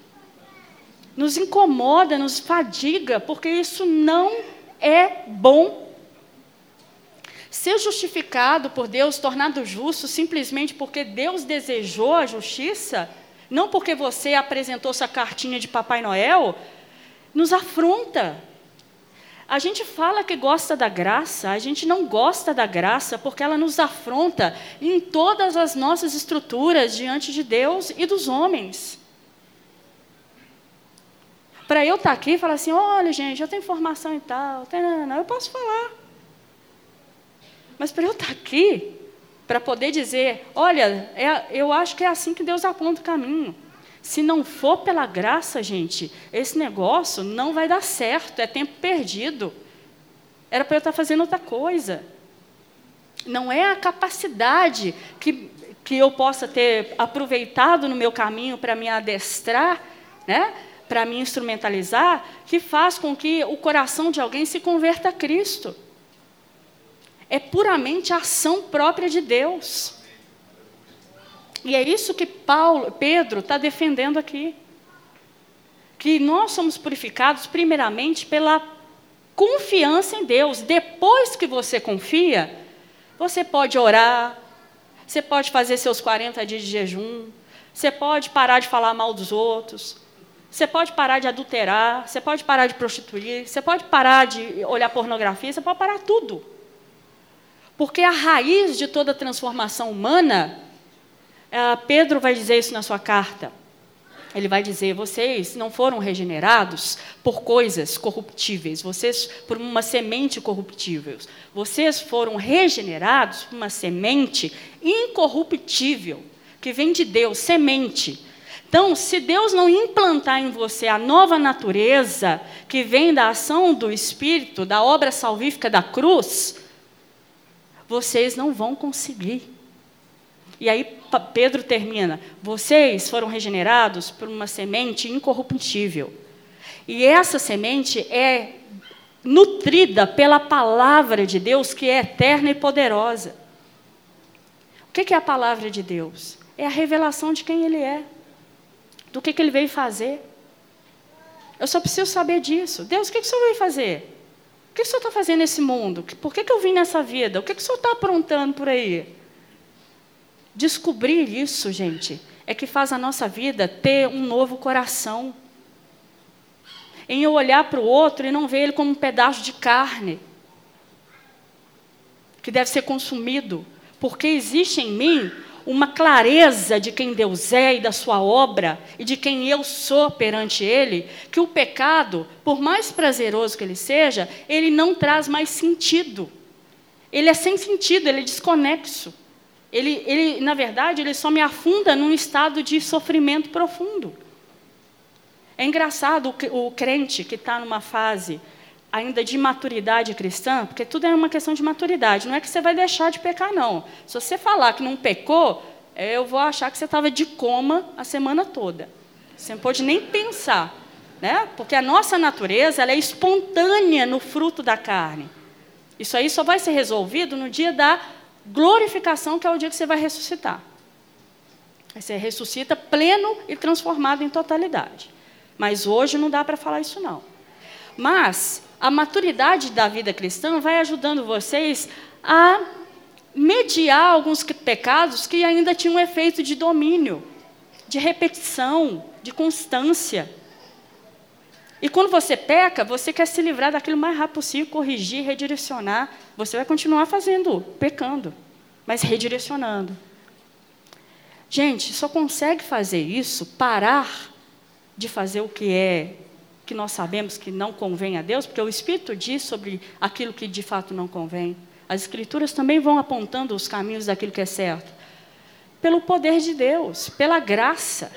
Nos incomoda, nos fadiga, porque isso não é bom. Ser justificado por Deus, tornado justo, simplesmente porque Deus desejou a justiça, não porque você apresentou sua cartinha de Papai Noel, nos afronta. A gente fala que gosta da graça, a gente não gosta da graça porque ela nos afronta em todas as nossas estruturas diante de Deus e dos homens. Para eu estar tá aqui e falar assim: olha, gente, eu tenho formação e tal, eu posso falar. Mas para eu estar tá aqui, para poder dizer: olha, é, eu acho que é assim que Deus aponta o caminho. Se não for pela graça, gente, esse negócio não vai dar certo, é tempo perdido. Era para eu estar fazendo outra coisa. Não é a capacidade que, que eu possa ter aproveitado no meu caminho para me adestrar, né? para me instrumentalizar, que faz com que o coração de alguém se converta a Cristo é puramente a ação própria de Deus. E é isso que Paulo, Pedro está defendendo aqui. Que nós somos purificados primeiramente pela confiança em Deus. Depois que você confia, você pode orar, você pode fazer seus 40 dias de jejum, você pode parar de falar mal dos outros, você pode parar de adulterar, você pode parar de prostituir, você pode parar de olhar pornografia, você pode parar tudo. Porque a raiz de toda transformação humana, é, Pedro vai dizer isso na sua carta. Ele vai dizer: vocês não foram regenerados por coisas corruptíveis, vocês por uma semente corruptível. Vocês foram regenerados por uma semente incorruptível, que vem de Deus, semente. Então, se Deus não implantar em você a nova natureza que vem da ação do Espírito, da obra salvífica da cruz, vocês não vão conseguir. E aí Pedro termina: vocês foram regenerados por uma semente incorruptível. E essa semente é nutrida pela palavra de Deus, que é eterna e poderosa. O que é a palavra de Deus? É a revelação de quem Ele é, do que, Ele veio fazer. Eu só preciso saber disso. Deus, o que, que o Senhor veio fazer? O que o senhor está fazendo nesse mundo? Por que, que eu vim nessa vida? O que, que o senhor está aprontando por aí? Descobrir isso, gente, é que faz a nossa vida ter um novo coração. Em eu olhar para o outro e não ver ele como um pedaço de carne que deve ser consumido, porque existe em mim uma clareza de quem Deus é e da sua obra e de quem eu sou perante Ele, que o pecado, por mais prazeroso que ele seja, ele não traz mais sentido. Ele é sem sentido, ele é desconexo. Ele, ele, na verdade, ele só me afunda num estado de sofrimento profundo. É engraçado o, crente que está numa fase ainda de maturidade cristã, porque tudo é uma questão de maturidade. Não é que você vai deixar de pecar, não. Se você falar que não pecou, eu vou achar que você estava de coma a semana toda. Você não pode nem pensar. Né? Porque a nossa natureza ela é espontânea no fruto da carne. Isso aí só vai ser resolvido no dia da glorificação, que é o dia que você vai ressuscitar. Você ressuscita pleno e transformado em totalidade. Mas hoje não dá para falar isso não. Mas a maturidade da vida cristã vai ajudando vocês a mediar alguns pecados que ainda tinham efeito de domínio, de repetição, de constância. E quando você peca, você quer se livrar daquilo o mais rápido possível, corrigir, redirecionar. Você vai continuar fazendo, pecando, mas redirecionando. Gente, só consegue fazer isso, parar de fazer o que é que nós sabemos que não convém a Deus, porque o Espírito diz sobre aquilo que de fato não convém. As Escrituras também vão apontando os caminhos daquilo que é certo. Pelo poder de Deus, pela graça.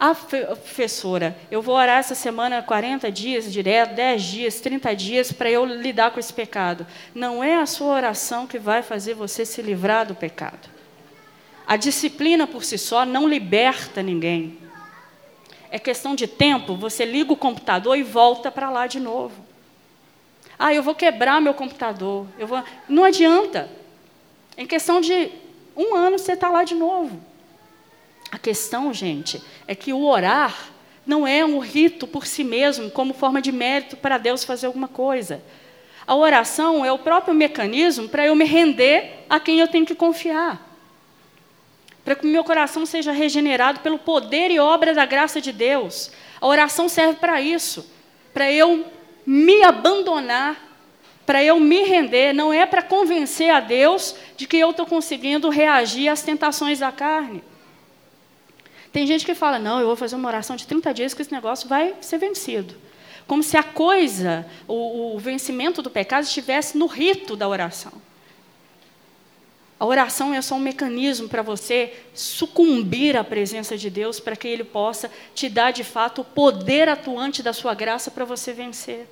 A professora, eu vou orar essa semana 40 dias direto, 10 dias, 30 dias para eu lidar com esse pecado. Não é a sua oração que vai fazer você se livrar do pecado. A disciplina por si só não liberta ninguém. É questão de tempo, você liga o computador e volta para lá de novo. Ah, eu vou quebrar meu computador. Eu vou... Não adianta. Em questão de um ano você está lá de novo. A questão, gente, é que o orar não é um rito por si mesmo, como forma de mérito para Deus fazer alguma coisa. A oração é o próprio mecanismo para eu me render a quem eu tenho que confiar. Para que o meu coração seja regenerado pelo poder e obra da graça de Deus. A oração serve para isso, para eu me abandonar, para eu me render, não é para convencer a Deus de que eu estou conseguindo reagir às tentações da carne. Tem gente que fala, não, eu vou fazer uma oração de 30 dias que esse negócio vai ser vencido. Como se a coisa, o, o vencimento do pecado estivesse no rito da oração. A oração é só um mecanismo para você sucumbir à presença de Deus, para que Ele possa te dar de fato o poder atuante da sua graça para você vencer.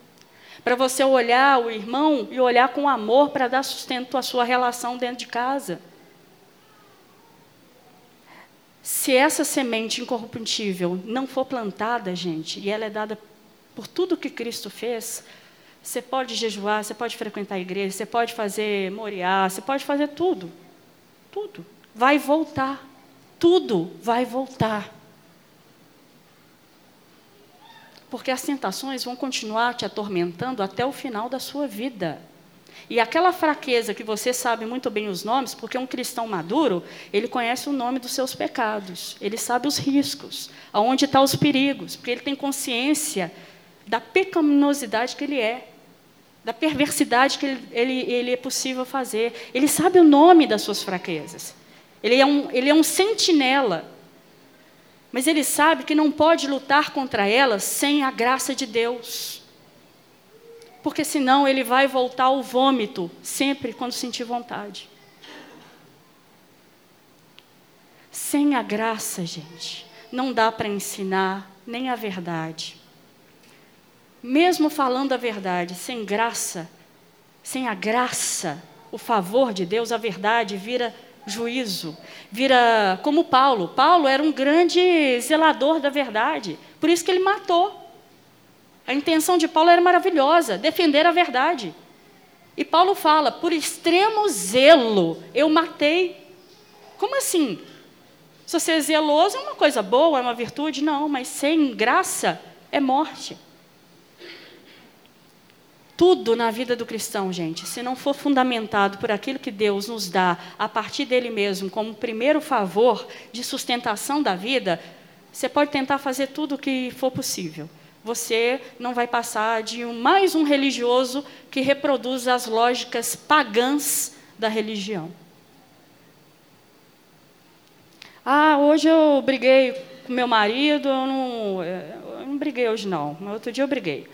Para você olhar o irmão e olhar com amor para dar sustento à sua relação dentro de casa. Se essa semente incorruptível não for plantada, gente, e ela é dada por tudo que Cristo fez, você pode jejuar, você pode frequentar a igreja, você pode fazer moriar, você pode fazer tudo. Tudo. Vai voltar. Tudo vai voltar. Porque as tentações vão continuar te atormentando até o final da sua vida. E aquela fraqueza que você sabe muito bem os nomes, porque um cristão maduro, ele conhece o nome dos seus pecados, ele sabe os riscos, aonde estão os perigos, porque ele tem consciência da pecaminosidade que ele é, da perversidade que ele, ele, ele é possível fazer. Ele sabe o nome das suas fraquezas. Ele é um, ele é um sentinela. Mas ele sabe que não pode lutar contra elas sem a graça de Deus porque senão ele vai voltar ao vômito sempre quando sentir vontade. Sem a graça, gente, não dá para ensinar nem a verdade. Mesmo falando a verdade, sem graça, sem a graça, o favor de Deus, a verdade vira juízo, vira como Paulo. Paulo era um grande zelador da verdade, por isso que ele matou. A intenção de Paulo era maravilhosa, defender a verdade. E Paulo fala: por extremo zelo eu matei. Como assim? Se você é zeloso é uma coisa boa, é uma virtude? Não, mas sem graça é morte. Tudo na vida do cristão, gente, se não for fundamentado por aquilo que Deus nos dá a partir dele mesmo, como primeiro favor de sustentação da vida, você pode tentar fazer tudo o que for possível você não vai passar de um, mais um religioso que reproduz as lógicas pagãs da religião. Ah, hoje eu briguei com meu marido, eu não, eu não briguei hoje não, outro dia eu briguei.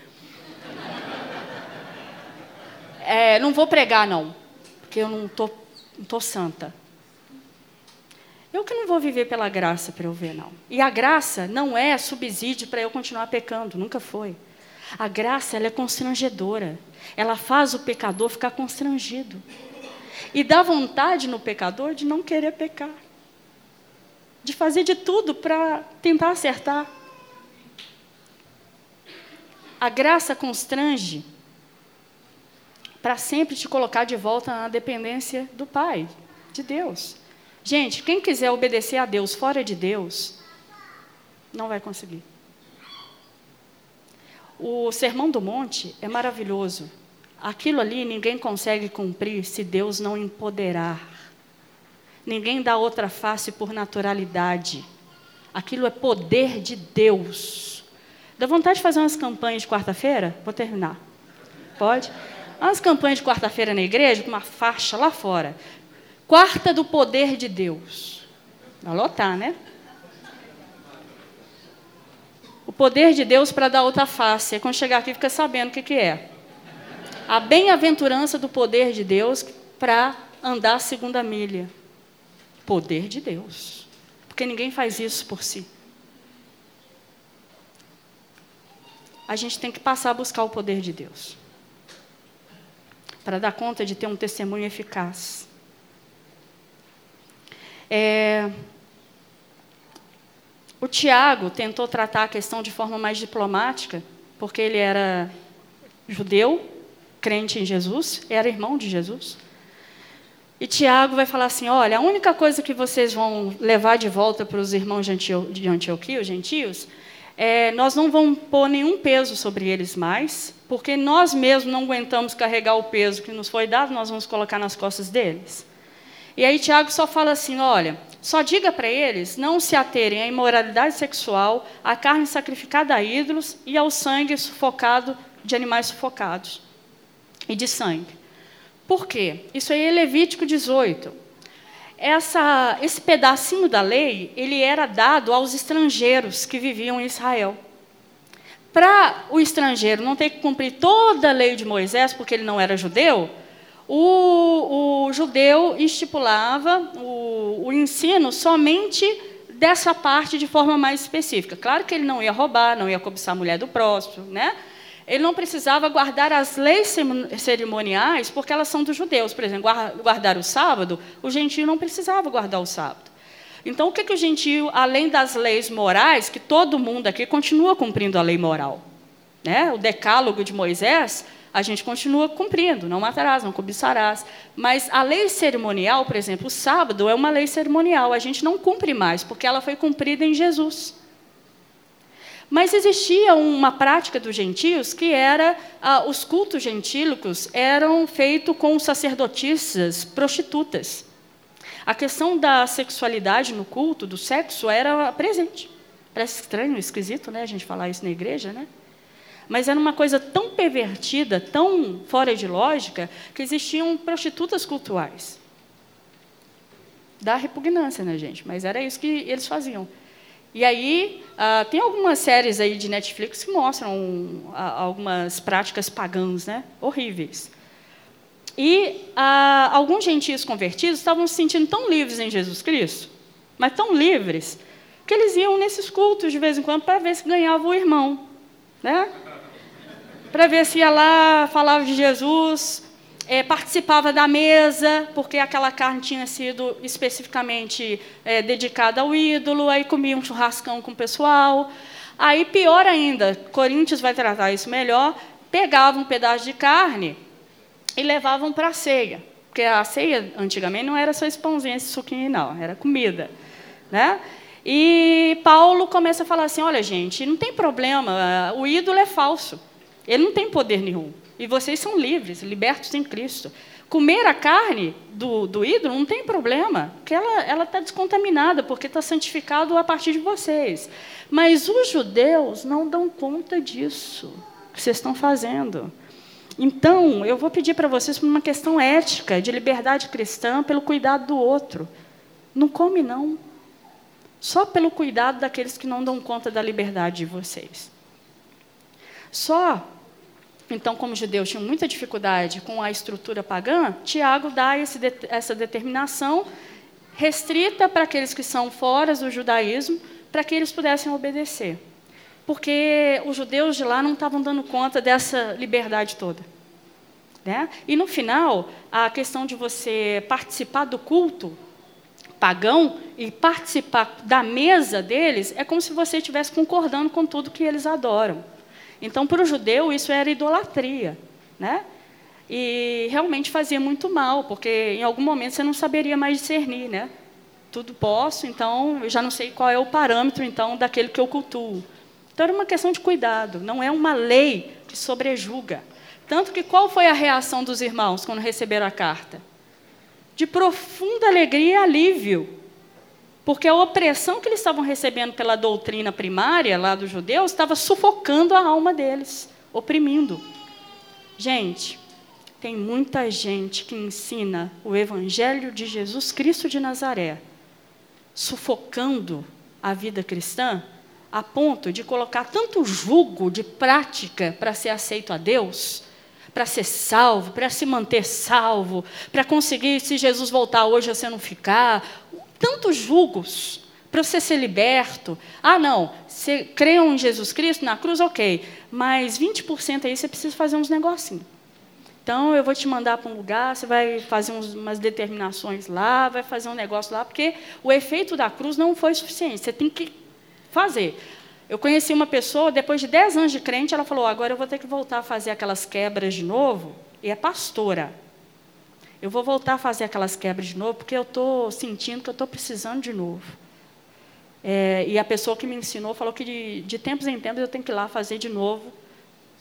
É, não vou pregar não, porque eu não tô, não tô santa. Eu que não vou viver pela graça para eu ver, não. E a graça não é subsídio para eu continuar pecando, nunca foi. A graça ela é constrangedora. Ela faz o pecador ficar constrangido. E dá vontade no pecador de não querer pecar. De fazer de tudo para tentar acertar. A graça constrange para sempre te colocar de volta na dependência do Pai, de Deus. Gente, quem quiser obedecer a Deus fora de Deus, não vai conseguir. O Sermão do Monte é maravilhoso. Aquilo ali ninguém consegue cumprir se Deus não empoderar. Ninguém dá outra face por naturalidade. Aquilo é poder de Deus. Dá vontade de fazer umas campanhas de quarta-feira? Vou terminar. Pode? Umas campanhas de quarta-feira na igreja, com uma faixa lá fora. Quarta do poder de Deus. Vai lotar, né? O poder de Deus para dar outra face. É quando chegar aqui, fica sabendo o que, que é. A bem-aventurança do poder de Deus para andar a segunda milha. Poder de Deus. Porque ninguém faz isso por si. A gente tem que passar a buscar o poder de Deus. Para dar conta de ter um testemunho eficaz. É, o Tiago tentou tratar a questão de forma mais diplomática, porque ele era judeu, crente em Jesus, era irmão de Jesus. E Tiago vai falar assim: olha, a única coisa que vocês vão levar de volta para os irmãos de Antioquia, os gentios, é, nós não vamos pôr nenhum peso sobre eles mais, porque nós mesmos não aguentamos carregar o peso que nos foi dado, nós vamos colocar nas costas deles. E aí Tiago só fala assim: olha, só diga para eles não se aterem à imoralidade sexual, à carne sacrificada a ídolos e ao sangue sufocado de animais sufocados e de sangue. Por quê? Isso aí é Levítico 18. Essa, esse pedacinho da lei, ele era dado aos estrangeiros que viviam em Israel. Para o estrangeiro não ter que cumprir toda a lei de Moisés, porque ele não era judeu, o, o judeu estipulava o, o ensino somente dessa parte de forma mais específica. Claro que ele não ia roubar, não ia cobiçar a mulher do próximo, né? Ele não precisava guardar as leis cerimoniais, porque elas são dos judeus. Por exemplo, guardar o sábado, o gentio não precisava guardar o sábado. Então, o que, que o gentio, além das leis morais, que todo mundo aqui continua cumprindo a lei moral? Né? O decálogo de Moisés a gente continua cumprindo, não matarás, não cobiçarás. Mas a lei cerimonial, por exemplo, o sábado é uma lei cerimonial, a gente não cumpre mais, porque ela foi cumprida em Jesus. Mas existia uma prática dos gentios que era ah, os cultos gentílicos eram feitos com sacerdotisas prostitutas. A questão da sexualidade no culto, do sexo, era presente. Parece estranho, esquisito, né? A gente falar isso na igreja, né? Mas era uma coisa tão pervertida, tão fora de lógica, que existiam prostitutas cultuais. Dá repugnância, né, gente? Mas era isso que eles faziam. E aí, ah, tem algumas séries aí de Netflix que mostram algumas práticas pagãs, né? Horríveis. E ah, alguns gentios convertidos estavam se sentindo tão livres em Jesus Cristo, mas tão livres, que eles iam nesses cultos de vez em quando para ver se ganhava o irmão. Né? para ver se ia lá, falava de Jesus, é, participava da mesa, porque aquela carne tinha sido especificamente é, dedicada ao ídolo, aí comia um churrascão com o pessoal. Aí, pior ainda, Coríntios vai tratar isso melhor, pegavam um pedaço de carne e levavam para a ceia. Porque a ceia, antigamente, não era só esse pãozinho, esse suquinho, não, era comida. Né? E Paulo começa a falar assim: olha, gente, não tem problema, o ídolo é falso. Ele não tem poder nenhum. E vocês são livres, libertos em Cristo. Comer a carne do, do ídolo não tem problema, porque ela está descontaminada, porque está santificado a partir de vocês. Mas os judeus não dão conta disso que vocês estão fazendo. Então, eu vou pedir para vocês por uma questão ética, de liberdade cristã, pelo cuidado do outro. Não come, não. Só pelo cuidado daqueles que não dão conta da liberdade de vocês. Só então, como os judeus tinham muita dificuldade com a estrutura pagã, Tiago dá esse, essa determinação restrita para aqueles que são fora do judaísmo, para que eles pudessem obedecer. Porque os judeus de lá não estavam dando conta dessa liberdade toda. Né? E no final, a questão de você participar do culto pagão e participar da mesa deles é como se você estivesse concordando com tudo que eles adoram. Então, para o judeu, isso era idolatria. Né? E realmente fazia muito mal, porque em algum momento você não saberia mais discernir. Né? tudo posso, então eu já não sei qual é o parâmetro então daquele que eu cultuo. Então era uma questão de cuidado, não é uma lei que sobrejuga. Tanto que qual foi a reação dos irmãos quando receberam a carta? De profunda alegria e alívio. Porque a opressão que eles estavam recebendo pela doutrina primária lá dos judeus estava sufocando a alma deles, oprimindo. Gente, tem muita gente que ensina o evangelho de Jesus Cristo de Nazaré, sufocando a vida cristã a ponto de colocar tanto jugo de prática para ser aceito a Deus, para ser salvo, para se manter salvo, para conseguir, se Jesus voltar hoje, você não ficar. Tantos julgos para você ser liberto. Ah, não, você creiam em Jesus Cristo na cruz, ok, mas 20% aí você precisa fazer uns negocinhos. Então, eu vou te mandar para um lugar, você vai fazer uns, umas determinações lá, vai fazer um negócio lá, porque o efeito da cruz não foi suficiente. Você tem que fazer. Eu conheci uma pessoa, depois de 10 anos de crente, ela falou: agora eu vou ter que voltar a fazer aquelas quebras de novo. E é pastora. Eu vou voltar a fazer aquelas quebras de novo, porque eu estou sentindo que eu estou precisando de novo. É, e a pessoa que me ensinou falou que de, de tempos em tempos eu tenho que ir lá fazer de novo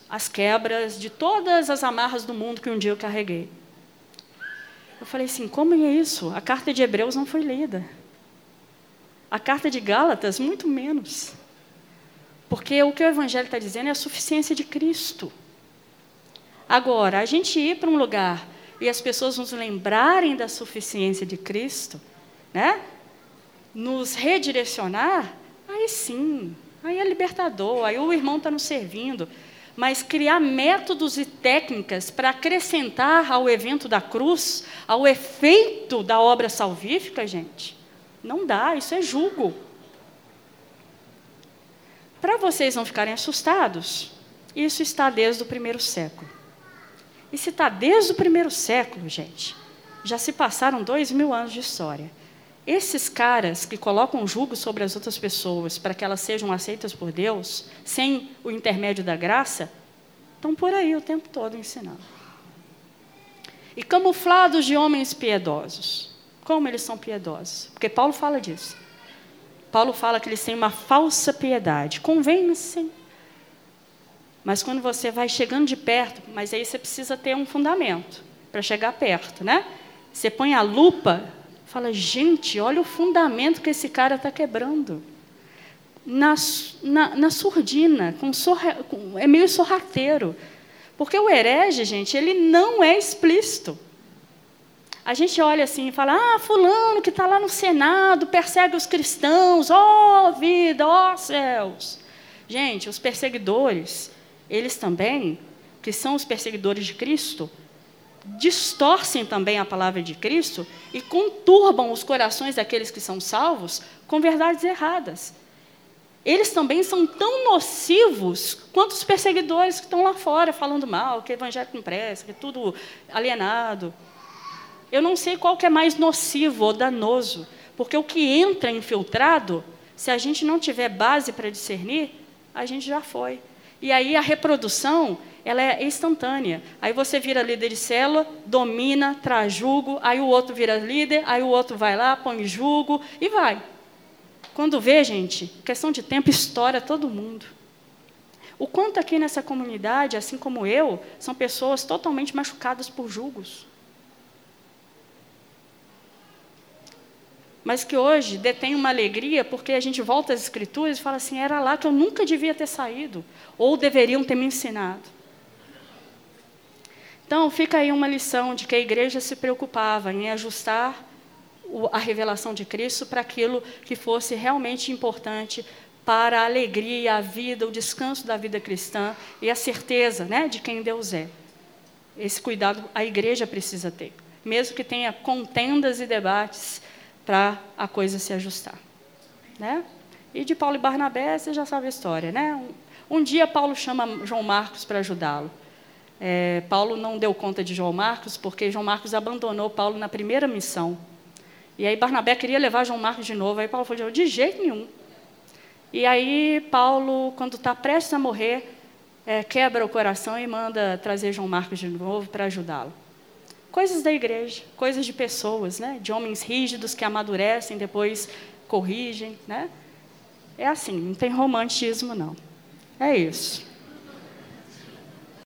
as quebras de todas as amarras do mundo que um dia eu carreguei. Eu falei assim: como é isso? A carta de Hebreus não foi lida. A carta de Gálatas, muito menos. Porque o que o Evangelho está dizendo é a suficiência de Cristo. Agora, a gente ir para um lugar e as pessoas nos lembrarem da suficiência de Cristo, né? nos redirecionar, aí sim, aí é libertador, aí o irmão está nos servindo. Mas criar métodos e técnicas para acrescentar ao evento da cruz, ao efeito da obra salvífica, gente, não dá, isso é julgo. Para vocês não ficarem assustados, isso está desde o primeiro século. E se está desde o primeiro século, gente, já se passaram dois mil anos de história. Esses caras que colocam julgo sobre as outras pessoas para que elas sejam aceitas por Deus, sem o intermédio da graça, estão por aí o tempo todo ensinando. E camuflados de homens piedosos. Como eles são piedosos? Porque Paulo fala disso. Paulo fala que eles têm uma falsa piedade. Convencem. Mas quando você vai chegando de perto, mas aí você precisa ter um fundamento para chegar perto, né? Você põe a lupa, fala, gente, olha o fundamento que esse cara está quebrando. Na, na, na, surdina, com sorra, com, é meio sorrateiro. Porque o herege, gente, ele não é explícito. A gente olha assim e fala: ah, Fulano que está lá no Senado persegue os cristãos, ó oh, vida, ó oh, céus. Gente, os perseguidores, eles também, que são os perseguidores de Cristo, distorcem também a palavra de Cristo e conturbam os corações daqueles que são salvos com verdades erradas. Eles também são tão nocivos quanto os perseguidores que estão lá fora falando mal, que o evangelho não presta, que é tudo alienado. Eu não sei qual que é mais nocivo ou danoso, porque o que entra infiltrado, se a gente não tiver base para discernir, a gente já foi. E aí a reprodução, ela é instantânea. Aí você vira líder de célula, domina, traz jugo, aí o outro vira líder, aí o outro vai lá, põe jugo e vai. Quando vê, gente, questão de tempo, estoura todo mundo. O quanto aqui nessa comunidade, assim como eu, são pessoas totalmente machucadas por julgos. Mas que hoje detém uma alegria porque a gente volta às Escrituras e fala assim: era lá que eu nunca devia ter saído, ou deveriam ter me ensinado. Então, fica aí uma lição de que a igreja se preocupava em ajustar a revelação de Cristo para aquilo que fosse realmente importante para a alegria, a vida, o descanso da vida cristã e a certeza né, de quem Deus é. Esse cuidado a igreja precisa ter. Mesmo que tenha contendas e debates, para a coisa se ajustar. Né? E de Paulo e Barnabé, você já sabe a história. Né? Um, um dia, Paulo chama João Marcos para ajudá-lo. É, Paulo não deu conta de João Marcos, porque João Marcos abandonou Paulo na primeira missão. E aí Barnabé queria levar João Marcos de novo. Aí Paulo falou, de jeito nenhum. E aí Paulo, quando está prestes a morrer, é, quebra o coração e manda trazer João Marcos de novo para ajudá-lo. Coisas da igreja, coisas de pessoas, né? De homens rígidos que amadurecem, depois corrigem, né? É assim, não tem romantismo não. É isso.